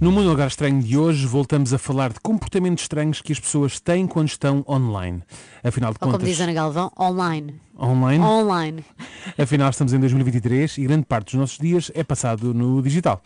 No Mundo Lugar Estranho de hoje voltamos a falar de comportamentos estranhos que as pessoas têm quando estão online. Afinal de Ou como contas, diz Ana Galvão, online. online. Online. Afinal, estamos em 2023 e grande parte dos nossos dias é passado no digital.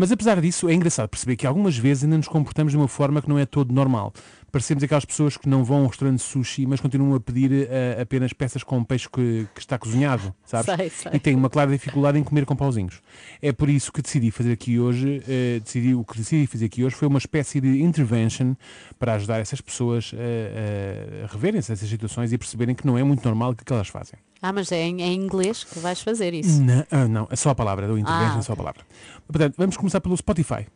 Mas apesar disso, é engraçado perceber que algumas vezes ainda nos comportamos de uma forma que não é todo normal. Parecemos aquelas pessoas que não vão a um restaurante sushi, mas continuam a pedir eh, apenas peças com peixe que, que está cozinhado, sabes? Sei, sei. E têm uma clara dificuldade em comer com pauzinhos. É por isso que decidi fazer aqui hoje, eh, decidi, o que decidi fazer aqui hoje foi uma espécie de intervention para ajudar essas pessoas a, a reverem-se essas situações e perceberem que não é muito normal o que elas fazem. Ah, mas é em, é em inglês que vais fazer isso. Não, ah, não, é só a palavra, do intervention Ah, é só a palavra. Portanto, vamos começar pelo Spotify.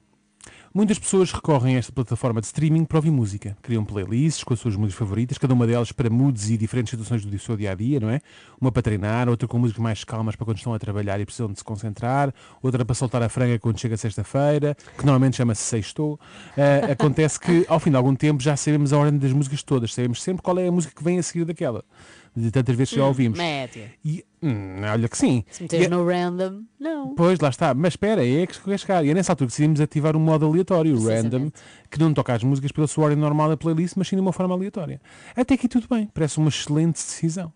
Muitas pessoas recorrem a esta plataforma de streaming para ouvir música. Criam playlists com as suas músicas favoritas, cada uma delas para moods e diferentes situações do seu dia a dia, não é? Uma para treinar, outra com músicas mais calmas para quando estão a trabalhar e precisam de se concentrar, outra para soltar a franga quando chega sexta-feira, que normalmente chama-se sextou. Ah, acontece que ao fim de algum tempo já sabemos a ordem das músicas todas, sabemos sempre qual é a música que vem a seguir daquela. De tantas vezes que já ouvimos. Média. E, hum, olha que sim. Se meteres E- no random, não. Pois, lá está. Mas espera, é que quer chegar. E é nessa altura que decidimos ativar um modo aleatório, random, que não toca as músicas pela sua ordem normal da playlist, mas sim de uma forma aleatória. Até aqui tudo bem. Parece uma excelente decisão.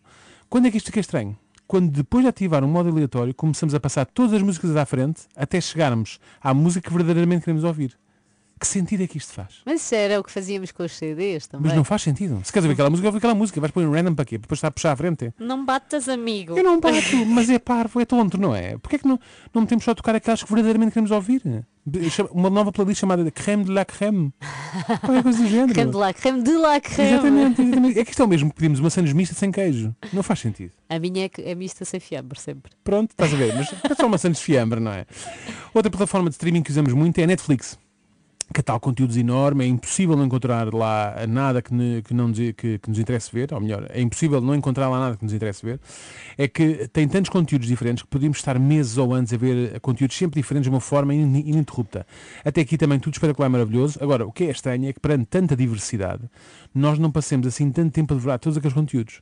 Quando é que isto fica estranho? Quando depois de ativar um modo aleatório, começamos a passar todas as músicas à frente, até chegarmos à música que verdadeiramente queremos ouvir. Que sentido é que isto faz? Mas isso era o que fazíamos com os CDs também. Mas não faz sentido. Se queres ouvir aquela música, ouve aquela música. Vais pôr em random para quê? Depois está a puxar à frente. Não batas, amigo. Eu não bato, mas é parvo, é tonto, não é? Porquê é que não, não metemos só a tocar aquelas que verdadeiramente queremos ouvir? Uma nova playlist chamada Creme de la Creme. Qualquer coisa do género. Creme de la creme de la creme. Exatamente, exatamente. É que isto é o mesmo que pedimos uma sandes mista sem queijo. Não faz sentido. A minha é, é mista sem fiambre, sempre. Pronto, estás a ver, mas é só uma sandes de fiambre, não é? Outra plataforma de streaming que usamos muito é a Netflix. Catálogo de conteúdos enorme, é impossível não encontrar lá nada que, que não que, que nos interesse ver, ou melhor, é impossível não encontrar lá nada que nos interesse ver. É que tem tantos conteúdos diferentes que podíamos estar meses ou anos a ver conteúdos sempre diferentes de uma forma in- ininterrupta. Até aqui também tudo espetacular e maravilhoso. Agora, o que é estranho é que perante tanta diversidade, nós não passemos assim tanto tempo a devorar todos aqueles conteúdos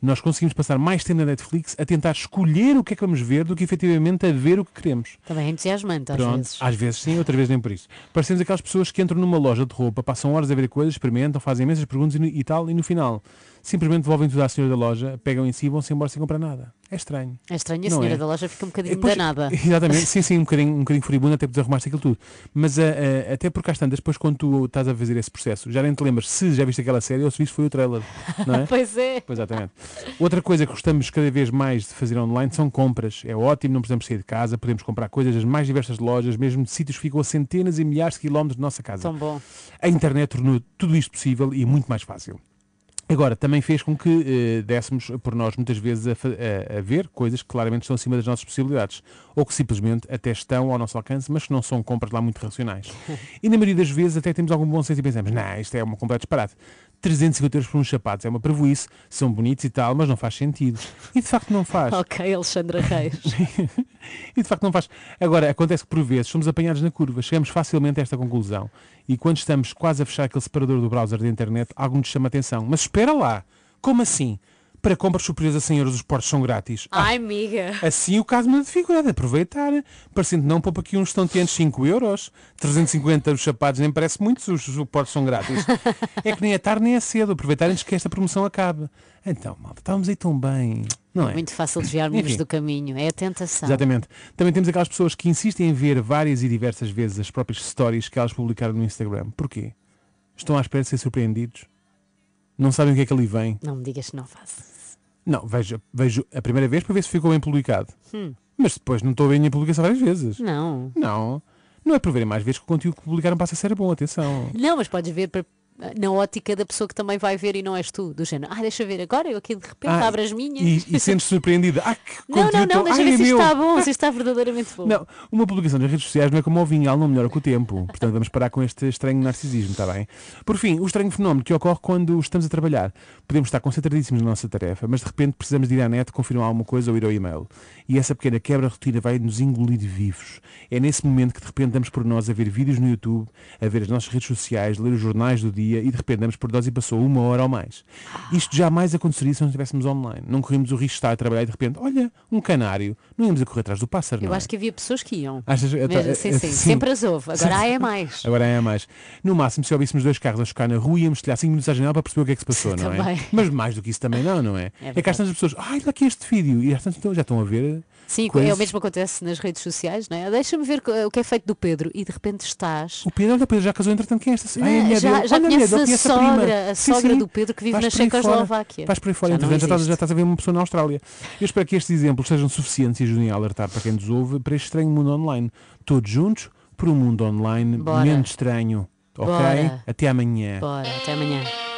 nós conseguimos passar mais tempo na Netflix a tentar escolher o que é que vamos ver do que efetivamente a ver o que queremos. Também é entusiasmante às Pronto, vezes. às vezes sim, outras vezes nem por isso. Parecemos aquelas pessoas que entram numa loja de roupa, passam horas a ver coisas, experimentam, fazem imensas perguntas e, e tal, e no final simplesmente devolvem tudo à senhora da loja, pegam em si e vão-se embora sem comprar nada. É estranho. É estranho, a Não senhora é? da loja fica um bocadinho Pois, danada. Exatamente, sim, sim, um bocadinho, um bocadinho furibundo até porque desarrumaste aquilo tudo. Mas ah, ah, até porque às tantas, depois quando tu estás a fazer esse processo, já nem te lembras se já viste aquela série ou se viste foi o trailer. Não é? Pois é. Pois, exatamente. Outra coisa que gostamos cada vez mais de fazer online são compras. É ótimo, não precisamos sair de casa, podemos comprar coisas das mais diversas lojas, mesmo de sítios que ficam a centenas e milhares de quilómetros de nossa casa. Tão bom. A internet tornou tudo isto possível e muito mais fácil. Agora, também fez com que eh, dessemos por nós muitas vezes a, a- a ver coisas que claramente estão acima das nossas possibilidades, ou que simplesmente até estão ao nosso alcance, mas que não são compras lá muito racionais. E na maioria das vezes até temos algum bom senso e pensamos, não, isto é uma completa disparate. 350 euros por uns sapatos é uma prejuízo, são bonitos e tal, mas não faz sentido. E de facto não faz. Ok, Alexandra Reis. E de facto não faz. Agora, acontece que por vezes somos apanhados na curva, chegamos facilmente a esta conclusão. E quando estamos quase a fechar aquele separador do browser da internet, algo nos chama a atenção. Mas espera lá, como assim? Para compras superiores a 100 euros os portos são grátis. Ah, Ai, amiga. Assim o caso me da dificuldade, aproveitar. Parecendo não, poupa aqui uns estonteantes 5 euros. 350 os sapatos, nem parece muito se os suportes são grátis. É que nem é tarde nem é cedo, aproveitar antes que esta promoção acabe. Então, malta, estávamos aí tão bem, não é? Muito fácil desviar-nos do caminho. É a tentação. Exatamente. Também temos aquelas pessoas que insistem em ver várias e diversas vezes as próprias stories que elas publicaram no Instagram. Porquê? Estão à espera de ser surpreendidos? Não sabem o que é que ali vem? Não me digas que não faço. Não, vejo, vejo a primeira vez para ver se ficou bem publicado. Hum. Mas depois não estou a ver a minha publicação várias vezes. Não. Não. Não é por verem mais vezes que o conteúdo que publicaram passa a ser bom, atenção. Não, mas podes ver para na ótica da pessoa que também vai ver e não és tu, do género, ah, deixa ver agora, eu aqui de repente Ah, abro as minhas. E, e sentes surpreendida. Ah, que não, não, não, deixa Ai, ver se isto está bom, se isto está verdadeiramente bom. Não, uma publicação nas redes sociais não é como o vinho, ela não melhora com o tempo. Portanto, vamos parar com este estranho narcisismo, está bem? Por fim, o estranho fenómeno que ocorre quando estamos a trabalhar. Podemos estar concentradíssimos na nossa tarefa, mas de repente precisamos de ir à net confirmar alguma coisa ou ir ao e-mail. E essa pequena quebra rotina vai nos engolir vivos. É nesse momento que de repente damos por nós a ver vídeos no YouTube, a ver as nossas redes sociais, ler os jornais do dia e de repente damos por nós e passou uma hora ou mais. Isto jamais aconteceria se não estivéssemos online. Não corríamos o risco de estar a trabalhar e de repente, olha, um canário. Não íamos a correr atrás do pássaro, Eu não é? acho que havia pessoas que iam. Achas- Mesmo, sim, sim, sempre as houve. Agora há é mais. Agora é mais. No máximo, se ouvíssemos dois carros a chocar na rua, íamos telhar 5 minutos à janela para perceber o que é que se passou, não é? Mas mais do que isso também não, não é? É, que verdade. às tantas pessoas, ai, lá aqui este vídeo, e às tantas já estão a ver. Sim, é o mesmo que acontece nas redes sociais, não é? Deixa-me ver o que é feito do Pedro e de repente estás. O Pedro, olha, o Pedro já casou, entretanto, quem é esta? Ai, a Não, mulher já- dele. já Olha, a conheces dele, a sogra, a Sim, sogra sim. do Pedro que vive Vais na. Checoslováquia. Vais por aí fora, Já entretanto, já, estás- já estás a ver uma pessoa na Austrália. Eu espero que estes exemplos sejam suficientes e ajudem a alertar para quem nos ouve para este estranho mundo online. Todos juntos, por um mundo online Bora. menos estranho. Ok? Bora. Até amanhã. Bora, até amanhã.